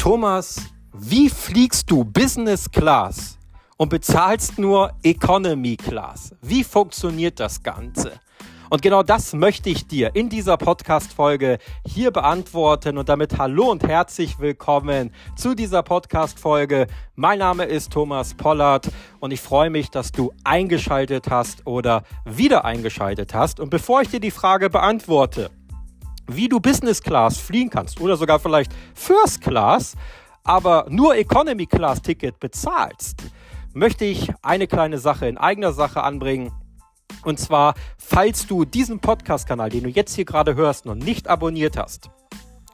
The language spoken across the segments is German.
Thomas, wie fliegst du Business Class und bezahlst nur Economy Class? Wie funktioniert das Ganze? Und genau das möchte ich dir in dieser Podcast-Folge hier beantworten und damit hallo und herzlich willkommen zu dieser Podcast-Folge. Mein Name ist Thomas Pollard und ich freue mich, dass du eingeschaltet hast oder wieder eingeschaltet hast. Und bevor ich dir die Frage beantworte, wie du Business Class fliegen kannst oder sogar vielleicht First Class, aber nur Economy Class Ticket bezahlst, möchte ich eine kleine Sache in eigener Sache anbringen. Und zwar, falls du diesen Podcast-Kanal, den du jetzt hier gerade hörst, noch nicht abonniert hast,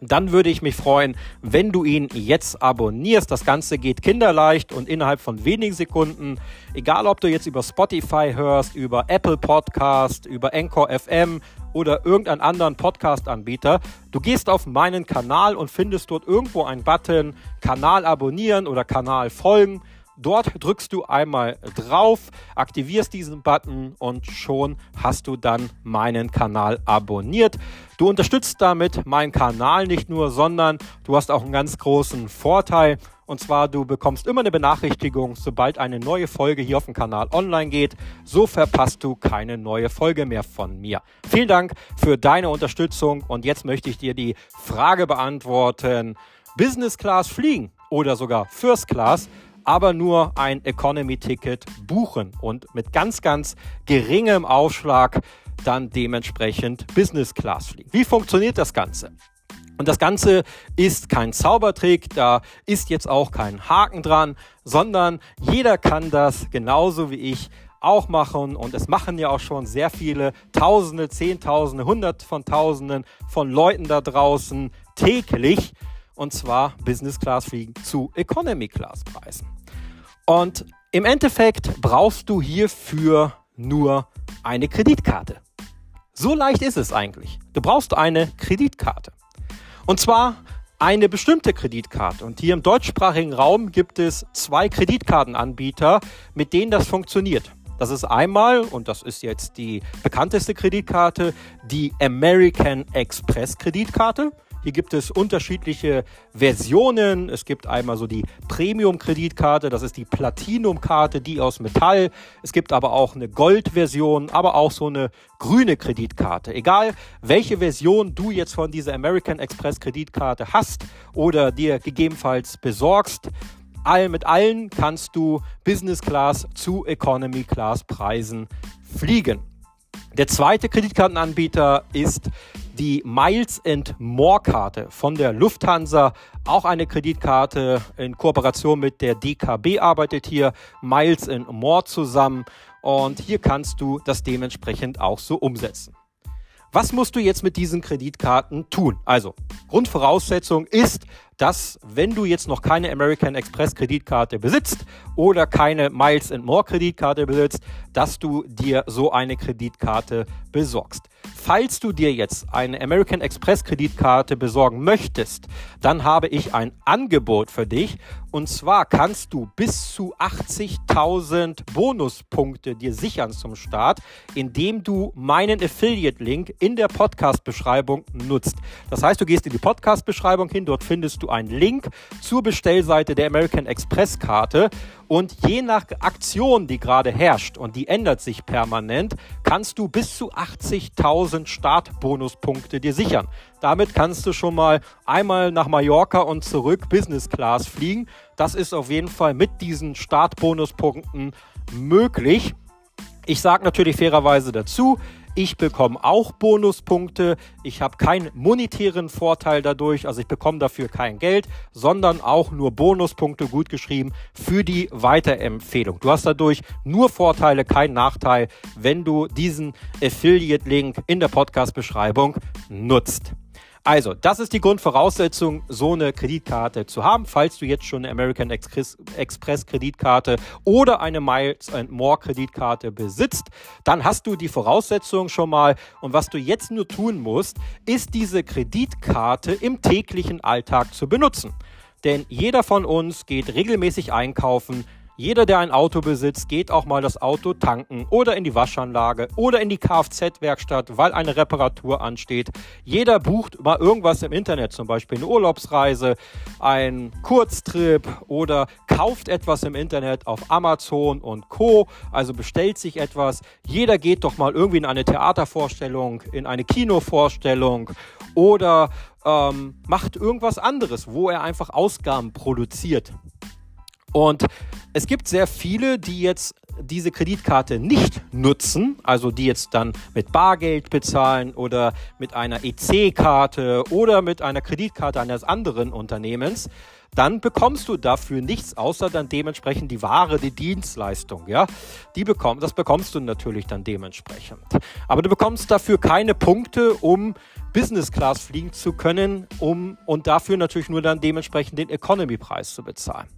dann würde ich mich freuen, wenn du ihn jetzt abonnierst. Das Ganze geht kinderleicht und innerhalb von wenigen Sekunden, egal ob du jetzt über Spotify hörst, über Apple Podcast, über Anchor FM oder irgendeinen anderen Podcast-Anbieter, du gehst auf meinen Kanal und findest dort irgendwo einen Button Kanal abonnieren oder Kanal folgen. Dort drückst du einmal drauf, aktivierst diesen Button und schon hast du dann meinen Kanal abonniert. Du unterstützt damit meinen Kanal nicht nur, sondern du hast auch einen ganz großen Vorteil. Und zwar, du bekommst immer eine Benachrichtigung, sobald eine neue Folge hier auf dem Kanal online geht. So verpasst du keine neue Folge mehr von mir. Vielen Dank für deine Unterstützung. Und jetzt möchte ich dir die Frage beantworten. Business Class fliegen oder sogar First Class aber nur ein Economy-Ticket buchen und mit ganz, ganz geringem Aufschlag dann dementsprechend Business Class fliegen. Wie funktioniert das Ganze? Und das Ganze ist kein Zaubertrick, da ist jetzt auch kein Haken dran, sondern jeder kann das genauso wie ich auch machen und es machen ja auch schon sehr viele Tausende, Zehntausende, Hundert von Tausenden von Leuten da draußen täglich und zwar Business Class fliegen zu Economy Class Preisen. Und im Endeffekt brauchst du hierfür nur eine Kreditkarte. So leicht ist es eigentlich. Du brauchst eine Kreditkarte. Und zwar eine bestimmte Kreditkarte. Und hier im deutschsprachigen Raum gibt es zwei Kreditkartenanbieter, mit denen das funktioniert. Das ist einmal, und das ist jetzt die bekannteste Kreditkarte, die American Express Kreditkarte. Hier gibt es unterschiedliche Versionen. Es gibt einmal so die Premium-Kreditkarte, das ist die Platinum-Karte, die aus Metall. Es gibt aber auch eine Gold-Version, aber auch so eine grüne Kreditkarte. Egal, welche Version du jetzt von dieser American Express Kreditkarte hast oder dir gegebenenfalls besorgst, all, mit allen kannst du Business Class zu Economy Class Preisen fliegen. Der zweite Kreditkartenanbieter ist die Miles and More Karte von der Lufthansa. Auch eine Kreditkarte in Kooperation mit der DKB arbeitet hier Miles and More zusammen. Und hier kannst du das dementsprechend auch so umsetzen. Was musst du jetzt mit diesen Kreditkarten tun? Also, Grundvoraussetzung ist, dass wenn du jetzt noch keine American Express Kreditkarte besitzt oder keine Miles and More Kreditkarte besitzt, dass du dir so eine Kreditkarte besorgst. Falls du dir jetzt eine American Express Kreditkarte besorgen möchtest, dann habe ich ein Angebot für dich. Und zwar kannst du bis zu 80.000 Bonuspunkte dir sichern zum Start, indem du meinen Affiliate-Link in der Podcast-Beschreibung nutzt. Das heißt, du gehst in die Podcast-Beschreibung hin, dort findest du einen Link zur Bestellseite der American Express Karte und je nach Aktion, die gerade herrscht und die ändert sich permanent, kannst du bis zu 80.000 Startbonuspunkte dir sichern. Damit kannst du schon mal einmal nach Mallorca und zurück Business Class fliegen. Das ist auf jeden Fall mit diesen Startbonuspunkten möglich. Ich sage natürlich fairerweise dazu, ich bekomme auch Bonuspunkte. Ich habe keinen monetären Vorteil dadurch, also ich bekomme dafür kein Geld, sondern auch nur Bonuspunkte gut geschrieben für die Weiterempfehlung. Du hast dadurch nur Vorteile, keinen Nachteil, wenn du diesen Affiliate-Link in der Podcast-Beschreibung nutzt. Also, das ist die Grundvoraussetzung, so eine Kreditkarte zu haben. Falls du jetzt schon eine American Express Kreditkarte oder eine Miles and More Kreditkarte besitzt, dann hast du die Voraussetzung schon mal. Und was du jetzt nur tun musst, ist diese Kreditkarte im täglichen Alltag zu benutzen. Denn jeder von uns geht regelmäßig einkaufen, Jeder, der ein Auto besitzt, geht auch mal das Auto tanken oder in die Waschanlage oder in die Kfz-Werkstatt, weil eine Reparatur ansteht. Jeder bucht mal irgendwas im Internet, zum Beispiel eine Urlaubsreise, ein Kurztrip oder kauft etwas im Internet auf Amazon und Co. Also bestellt sich etwas. Jeder geht doch mal irgendwie in eine Theatervorstellung, in eine Kinovorstellung oder ähm, macht irgendwas anderes, wo er einfach Ausgaben produziert. Und es gibt sehr viele, die jetzt diese Kreditkarte nicht nutzen, also die jetzt dann mit Bargeld bezahlen oder mit einer EC-Karte oder mit einer Kreditkarte eines anderen Unternehmens, dann bekommst du dafür nichts, außer dann dementsprechend die Ware, die Dienstleistung, ja. Die bekomm, das bekommst du natürlich dann dementsprechend. Aber du bekommst dafür keine Punkte, um Business Class fliegen zu können, um und dafür natürlich nur dann dementsprechend den Economy-Preis zu bezahlen.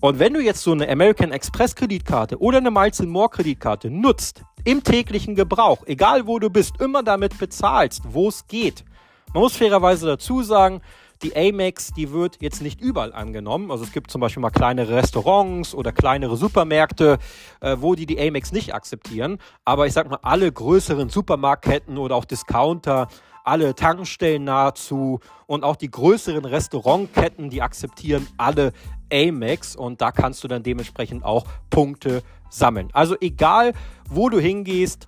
Und wenn du jetzt so eine American Express Kreditkarte oder eine Miles More Kreditkarte nutzt, im täglichen Gebrauch, egal wo du bist, immer damit bezahlst, wo es geht. Man muss fairerweise dazu sagen, die Amex, die wird jetzt nicht überall angenommen. Also es gibt zum Beispiel mal kleinere Restaurants oder kleinere Supermärkte, äh, wo die die Amex nicht akzeptieren. Aber ich sag mal, alle größeren Supermarktketten oder auch Discounter alle Tankstellen nahezu und auch die größeren Restaurantketten, die akzeptieren alle Amex und da kannst du dann dementsprechend auch Punkte sammeln. Also egal, wo du hingehst,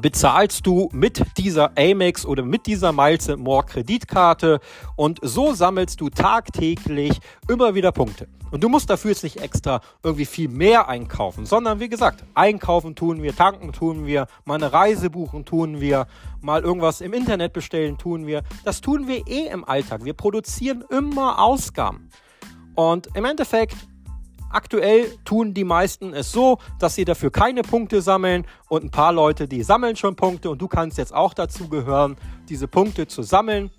bezahlst du mit dieser Amex oder mit dieser Miles More Kreditkarte und so sammelst du tagtäglich immer wieder Punkte. Und du musst dafür jetzt nicht extra irgendwie viel mehr einkaufen, sondern wie gesagt, einkaufen tun wir, tanken tun wir, mal eine Reise buchen tun wir, mal irgendwas im Internet bestellen tun wir. Das tun wir eh im Alltag. Wir produzieren immer Ausgaben. Und im Endeffekt Aktuell tun die meisten es so, dass sie dafür keine Punkte sammeln und ein paar Leute, die sammeln schon Punkte und du kannst jetzt auch dazu gehören, diese Punkte zu sammeln.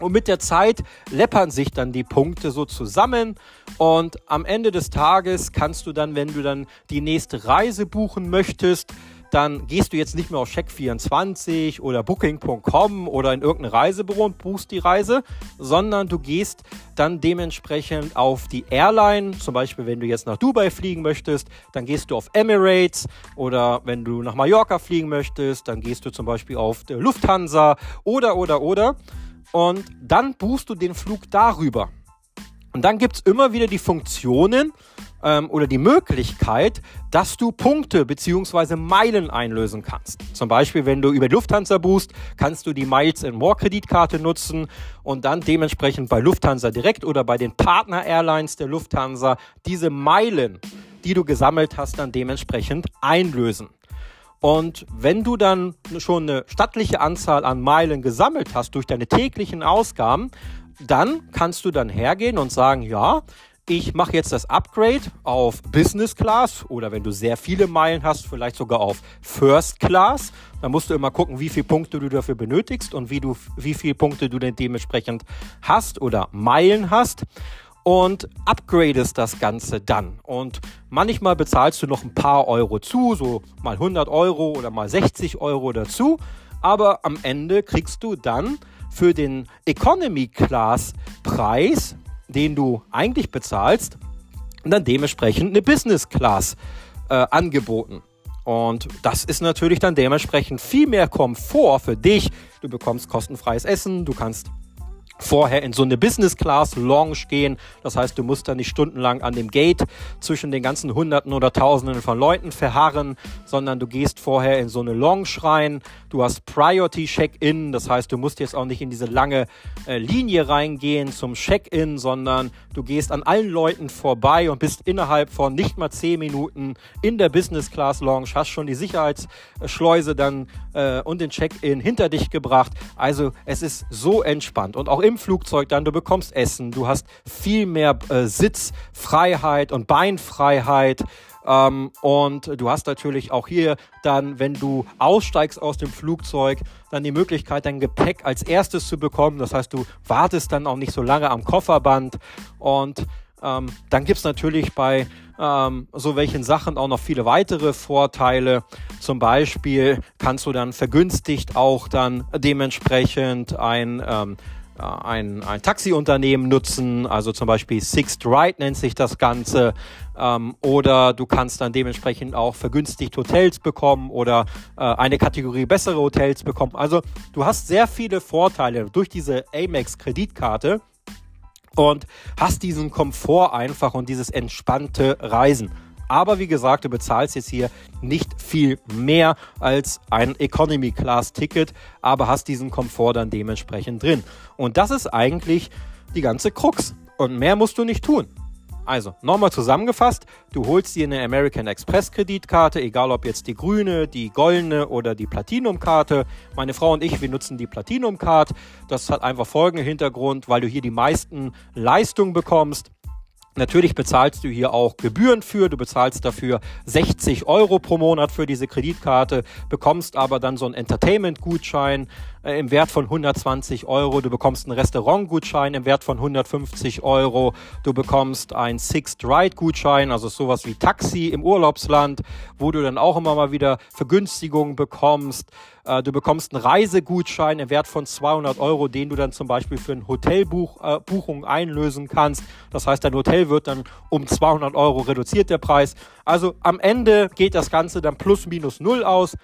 Und mit der Zeit läppern sich dann die Punkte so zusammen und am Ende des Tages kannst du dann, wenn du dann die nächste Reise buchen möchtest, dann gehst du jetzt nicht mehr auf Check24 oder Booking.com oder in irgendein Reisebüro und buchst die Reise, sondern du gehst dann dementsprechend auf die Airline, zum Beispiel wenn du jetzt nach Dubai fliegen möchtest, dann gehst du auf Emirates. Oder wenn du nach Mallorca fliegen möchtest, dann gehst du zum Beispiel auf Lufthansa. Oder oder oder. Und dann buchst du den Flug darüber. Und dann gibt es immer wieder die Funktionen ähm, oder die Möglichkeit, dass du Punkte bzw. Meilen einlösen kannst. Zum Beispiel, wenn du über Lufthansa buchst, kannst du die Miles and More Kreditkarte nutzen und dann dementsprechend bei Lufthansa direkt oder bei den Partner Airlines der Lufthansa diese Meilen, die du gesammelt hast, dann dementsprechend einlösen. Und wenn du dann schon eine stattliche Anzahl an Meilen gesammelt hast durch deine täglichen Ausgaben, dann kannst du dann hergehen und sagen, ja, ich mache jetzt das Upgrade auf Business Class oder wenn du sehr viele Meilen hast, vielleicht sogar auf First Class. Dann musst du immer gucken, wie viele Punkte du dafür benötigst und wie, du, wie viele Punkte du denn dementsprechend hast oder Meilen hast und upgradest das Ganze dann. Und manchmal bezahlst du noch ein paar Euro zu, so mal 100 Euro oder mal 60 Euro dazu. Aber am Ende kriegst du dann für den Economy Class Preis den du eigentlich bezahlst, dann dementsprechend eine Business Class äh, angeboten. Und das ist natürlich dann dementsprechend viel mehr Komfort für dich. Du bekommst kostenfreies Essen, du kannst vorher in so eine Business Class Lounge gehen. Das heißt, du musst da nicht stundenlang an dem Gate zwischen den ganzen Hunderten oder Tausenden von Leuten verharren, sondern du gehst vorher in so eine Lounge rein. Du hast Priority Check-in. Das heißt, du musst jetzt auch nicht in diese lange äh, Linie reingehen zum Check-in, sondern du gehst an allen Leuten vorbei und bist innerhalb von nicht mal zehn Minuten in der Business Class Lounge, hast schon die Sicherheitsschleuse dann äh, und den Check-in hinter dich gebracht. Also es ist so entspannt und auch im Flugzeug dann, du bekommst Essen, du hast viel mehr äh, Sitzfreiheit und Beinfreiheit. Ähm, und du hast natürlich auch hier dann, wenn du aussteigst aus dem Flugzeug, dann die Möglichkeit, dein Gepäck als erstes zu bekommen. Das heißt, du wartest dann auch nicht so lange am Kofferband. Und ähm, dann gibt es natürlich bei ähm, so welchen Sachen auch noch viele weitere Vorteile. Zum Beispiel kannst du dann vergünstigt auch dann dementsprechend ein ähm, ein, ein Taxiunternehmen nutzen, also zum Beispiel Sixth Ride nennt sich das Ganze. Ähm, oder du kannst dann dementsprechend auch vergünstigt Hotels bekommen oder äh, eine Kategorie bessere Hotels bekommen. Also du hast sehr viele Vorteile durch diese Amex Kreditkarte und hast diesen Komfort einfach und dieses entspannte Reisen. Aber wie gesagt, du bezahlst jetzt hier nicht viel mehr als ein Economy Class Ticket, aber hast diesen Komfort dann dementsprechend drin. Und das ist eigentlich die ganze Krux. Und mehr musst du nicht tun. Also, nochmal zusammengefasst, du holst dir eine American Express Kreditkarte, egal ob jetzt die grüne, die goldene oder die Platinum-Karte. Meine Frau und ich, wir nutzen die Platinum-Card. Das hat einfach folgenden Hintergrund, weil du hier die meisten Leistungen bekommst. Natürlich bezahlst du hier auch Gebühren für. Du bezahlst dafür 60 Euro pro Monat für diese Kreditkarte, bekommst aber dann so einen Entertainment-Gutschein äh, im Wert von 120 Euro. Du bekommst einen Restaurant-Gutschein im Wert von 150 Euro. Du bekommst einen Sixth Ride-Gutschein, also sowas wie Taxi im Urlaubsland, wo du dann auch immer mal wieder Vergünstigungen bekommst. Äh, du bekommst einen Reisegutschein im Wert von 200 Euro, den du dann zum Beispiel für eine Hotelbuchung äh, einlösen kannst. Das heißt, dein Hotel wird dann um 200 Euro reduziert, der Preis. Also am Ende geht das Ganze dann plus minus null aus.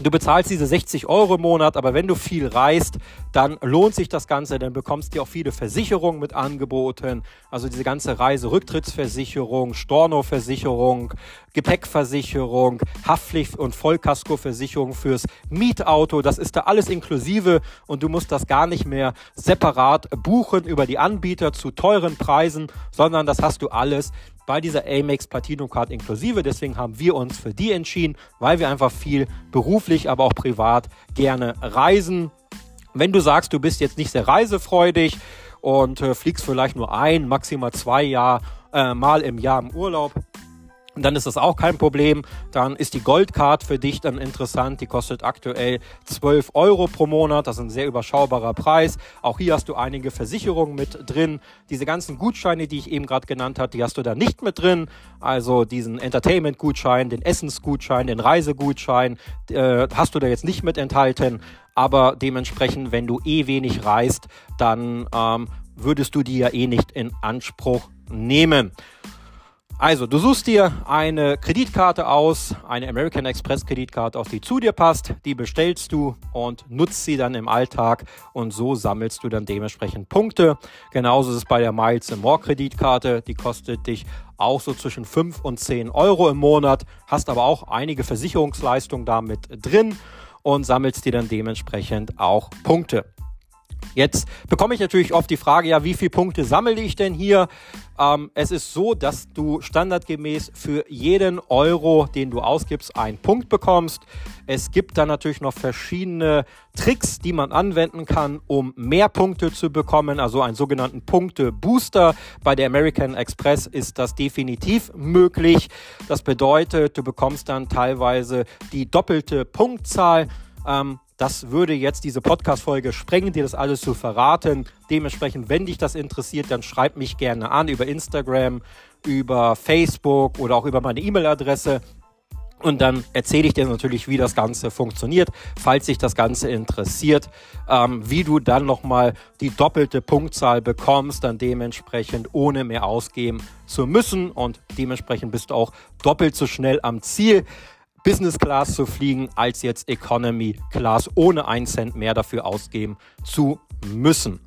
Du bezahlst diese 60 Euro im Monat, aber wenn du viel reist, dann lohnt sich das Ganze, dann bekommst du auch viele Versicherungen mit angeboten. Also diese ganze Reiserücktrittsversicherung, Stornoversicherung, Gepäckversicherung, Haftpflicht- und Vollkaskoversicherung fürs Mietauto. Das ist da alles inklusive und du musst das gar nicht mehr separat buchen über die Anbieter zu teuren Preisen, sondern das hast du alles bei dieser Amex Platinum Card inklusive. Deswegen haben wir uns für die entschieden, weil wir einfach viel beruflich, aber auch privat gerne reisen. Wenn du sagst, du bist jetzt nicht sehr reisefreudig und äh, fliegst vielleicht nur ein, maximal zwei Jahr, äh, Mal im Jahr im Urlaub, dann ist das auch kein Problem. Dann ist die Goldcard für dich dann interessant. Die kostet aktuell 12 Euro pro Monat. Das ist ein sehr überschaubarer Preis. Auch hier hast du einige Versicherungen mit drin. Diese ganzen Gutscheine, die ich eben gerade genannt habe, die hast du da nicht mit drin. Also diesen Entertainment-Gutschein, den Essensgutschein, den Reisegutschein äh, hast du da jetzt nicht mit enthalten. Aber dementsprechend, wenn du eh wenig reist, dann ähm, würdest du die ja eh nicht in Anspruch nehmen. Also, du suchst dir eine Kreditkarte aus, eine American Express Kreditkarte aus, die zu dir passt, die bestellst du und nutzt sie dann im Alltag und so sammelst du dann dementsprechend Punkte. Genauso ist es bei der Miles More Kreditkarte, die kostet dich auch so zwischen 5 und 10 Euro im Monat, hast aber auch einige Versicherungsleistungen damit drin und sammelst dir dann dementsprechend auch Punkte. Jetzt bekomme ich natürlich oft die Frage, ja, wie viele Punkte sammle ich denn hier? Ähm, es ist so, dass du standardgemäß für jeden Euro, den du ausgibst, einen Punkt bekommst. Es gibt dann natürlich noch verschiedene Tricks, die man anwenden kann, um mehr Punkte zu bekommen, also einen sogenannten Punkte-Booster. Bei der American Express ist das definitiv möglich. Das bedeutet, du bekommst dann teilweise die doppelte Punktzahl. Ähm, das würde jetzt diese Podcast-Folge sprengen, dir das alles zu verraten. Dementsprechend, wenn dich das interessiert, dann schreib mich gerne an über Instagram, über Facebook oder auch über meine E-Mail-Adresse. Und dann erzähle ich dir natürlich, wie das Ganze funktioniert, falls dich das Ganze interessiert, ähm, wie du dann nochmal die doppelte Punktzahl bekommst, dann dementsprechend ohne mehr ausgeben zu müssen. Und dementsprechend bist du auch doppelt so schnell am Ziel. Business Class zu fliegen, als jetzt Economy Class ohne einen Cent mehr dafür ausgeben zu müssen.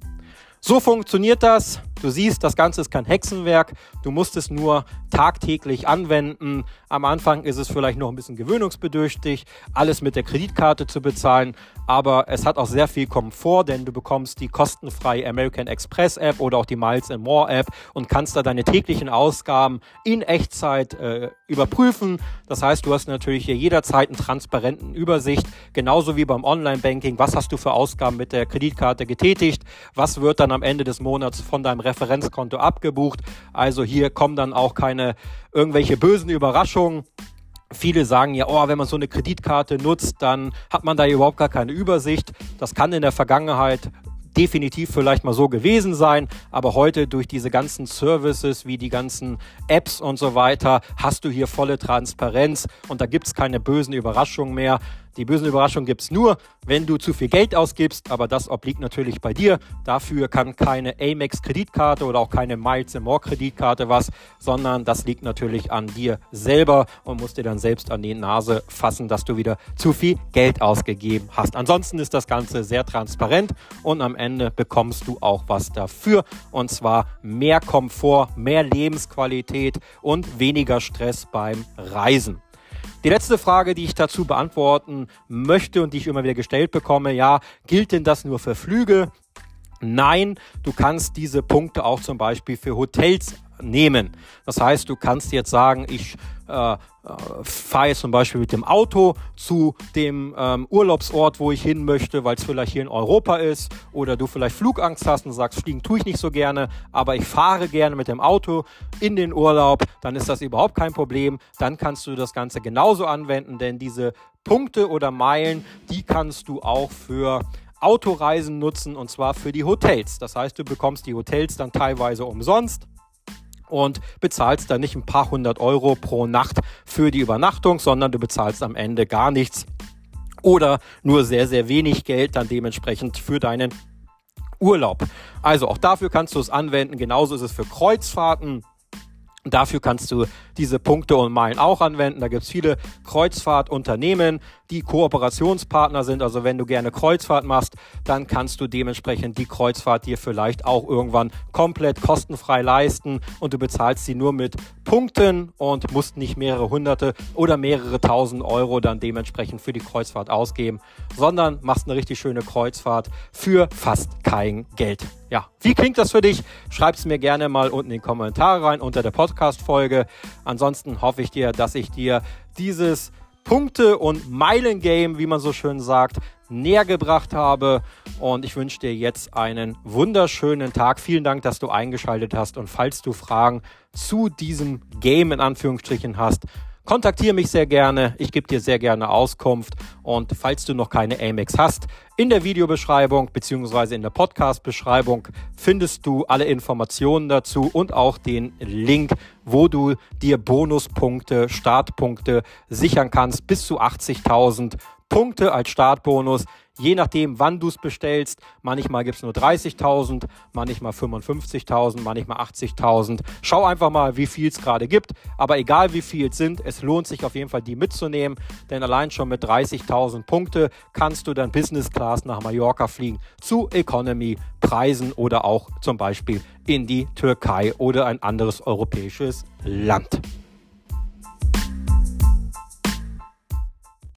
So funktioniert das. Du siehst, das Ganze ist kein Hexenwerk. Du musst es nur tagtäglich anwenden. Am Anfang ist es vielleicht noch ein bisschen gewöhnungsbedürftig, alles mit der Kreditkarte zu bezahlen. Aber es hat auch sehr viel Komfort, denn du bekommst die kostenfreie American Express App oder auch die Miles and More App und kannst da deine täglichen Ausgaben in Echtzeit äh, überprüfen. Das heißt, du hast natürlich hier jederzeit einen transparenten Übersicht, genauso wie beim Online-Banking. Was hast du für Ausgaben mit der Kreditkarte getätigt? Was wird dann am Ende des Monats von deinem Referenzkonto abgebucht. Also hier kommen dann auch keine irgendwelche bösen Überraschungen. Viele sagen ja, oh, wenn man so eine Kreditkarte nutzt, dann hat man da überhaupt gar keine Übersicht. Das kann in der Vergangenheit definitiv vielleicht mal so gewesen sein, aber heute durch diese ganzen Services wie die ganzen Apps und so weiter hast du hier volle Transparenz und da gibt es keine bösen Überraschungen mehr. Die bösen Überraschungen gibt es nur, wenn du zu viel Geld ausgibst, aber das obliegt natürlich bei dir. Dafür kann keine Amex Kreditkarte oder auch keine Miles More Kreditkarte was, sondern das liegt natürlich an dir selber und musst dir dann selbst an die Nase fassen, dass du wieder zu viel Geld ausgegeben hast. Ansonsten ist das Ganze sehr transparent und am Ende bekommst du auch was dafür und zwar mehr Komfort, mehr Lebensqualität und weniger Stress beim Reisen. Die letzte Frage, die ich dazu beantworten möchte und die ich immer wieder gestellt bekomme, ja, gilt denn das nur für Flüge? Nein, du kannst diese Punkte auch zum Beispiel für Hotels nehmen. Das heißt, du kannst jetzt sagen, ich äh, äh, fahre jetzt zum Beispiel mit dem Auto zu dem ähm, Urlaubsort, wo ich hin möchte, weil es vielleicht hier in Europa ist oder du vielleicht Flugangst hast und sagst, fliegen tue ich nicht so gerne, aber ich fahre gerne mit dem Auto in den Urlaub, dann ist das überhaupt kein Problem. Dann kannst du das Ganze genauso anwenden, denn diese Punkte oder Meilen, die kannst du auch für Autoreisen nutzen und zwar für die Hotels. Das heißt, du bekommst die Hotels dann teilweise umsonst und bezahlst dann nicht ein paar hundert Euro pro Nacht für die Übernachtung, sondern du bezahlst am Ende gar nichts oder nur sehr, sehr wenig Geld dann dementsprechend für deinen Urlaub. Also auch dafür kannst du es anwenden. Genauso ist es für Kreuzfahrten. Dafür kannst du diese Punkte und Meilen auch anwenden. Da gibt es viele Kreuzfahrtunternehmen, die Kooperationspartner sind. Also wenn du gerne Kreuzfahrt machst, dann kannst du dementsprechend die Kreuzfahrt dir vielleicht auch irgendwann komplett kostenfrei leisten und du bezahlst sie nur mit Punkten und musst nicht mehrere hunderte oder mehrere tausend Euro dann dementsprechend für die Kreuzfahrt ausgeben, sondern machst eine richtig schöne Kreuzfahrt für fast kein Geld. Ja, wie klingt das für dich? Schreib es mir gerne mal unten in die Kommentare rein unter der Podcast-Folge. Ansonsten hoffe ich dir, dass ich dir dieses Punkte- und Meilengame, wie man so schön sagt, näher gebracht habe. Und ich wünsche dir jetzt einen wunderschönen Tag. Vielen Dank, dass du eingeschaltet hast. Und falls du Fragen zu diesem Game in Anführungsstrichen hast, Kontaktiere mich sehr gerne, ich gebe dir sehr gerne Auskunft und falls du noch keine Amex hast, in der Videobeschreibung bzw. in der Podcast-Beschreibung findest du alle Informationen dazu und auch den Link, wo du dir Bonuspunkte, Startpunkte sichern kannst, bis zu 80.000 Punkte als Startbonus je nachdem, wann du es bestellst. Manchmal gibt es nur 30.000, manchmal 55.000, manchmal 80.000. Schau einfach mal, wie viel es gerade gibt. Aber egal wie viel es sind, es lohnt sich auf jeden Fall, die mitzunehmen. Denn allein schon mit 30.000 Punkte kannst du dann Business Class nach Mallorca fliegen zu Economy Preisen oder auch zum Beispiel in die Türkei oder ein anderes europäisches Land.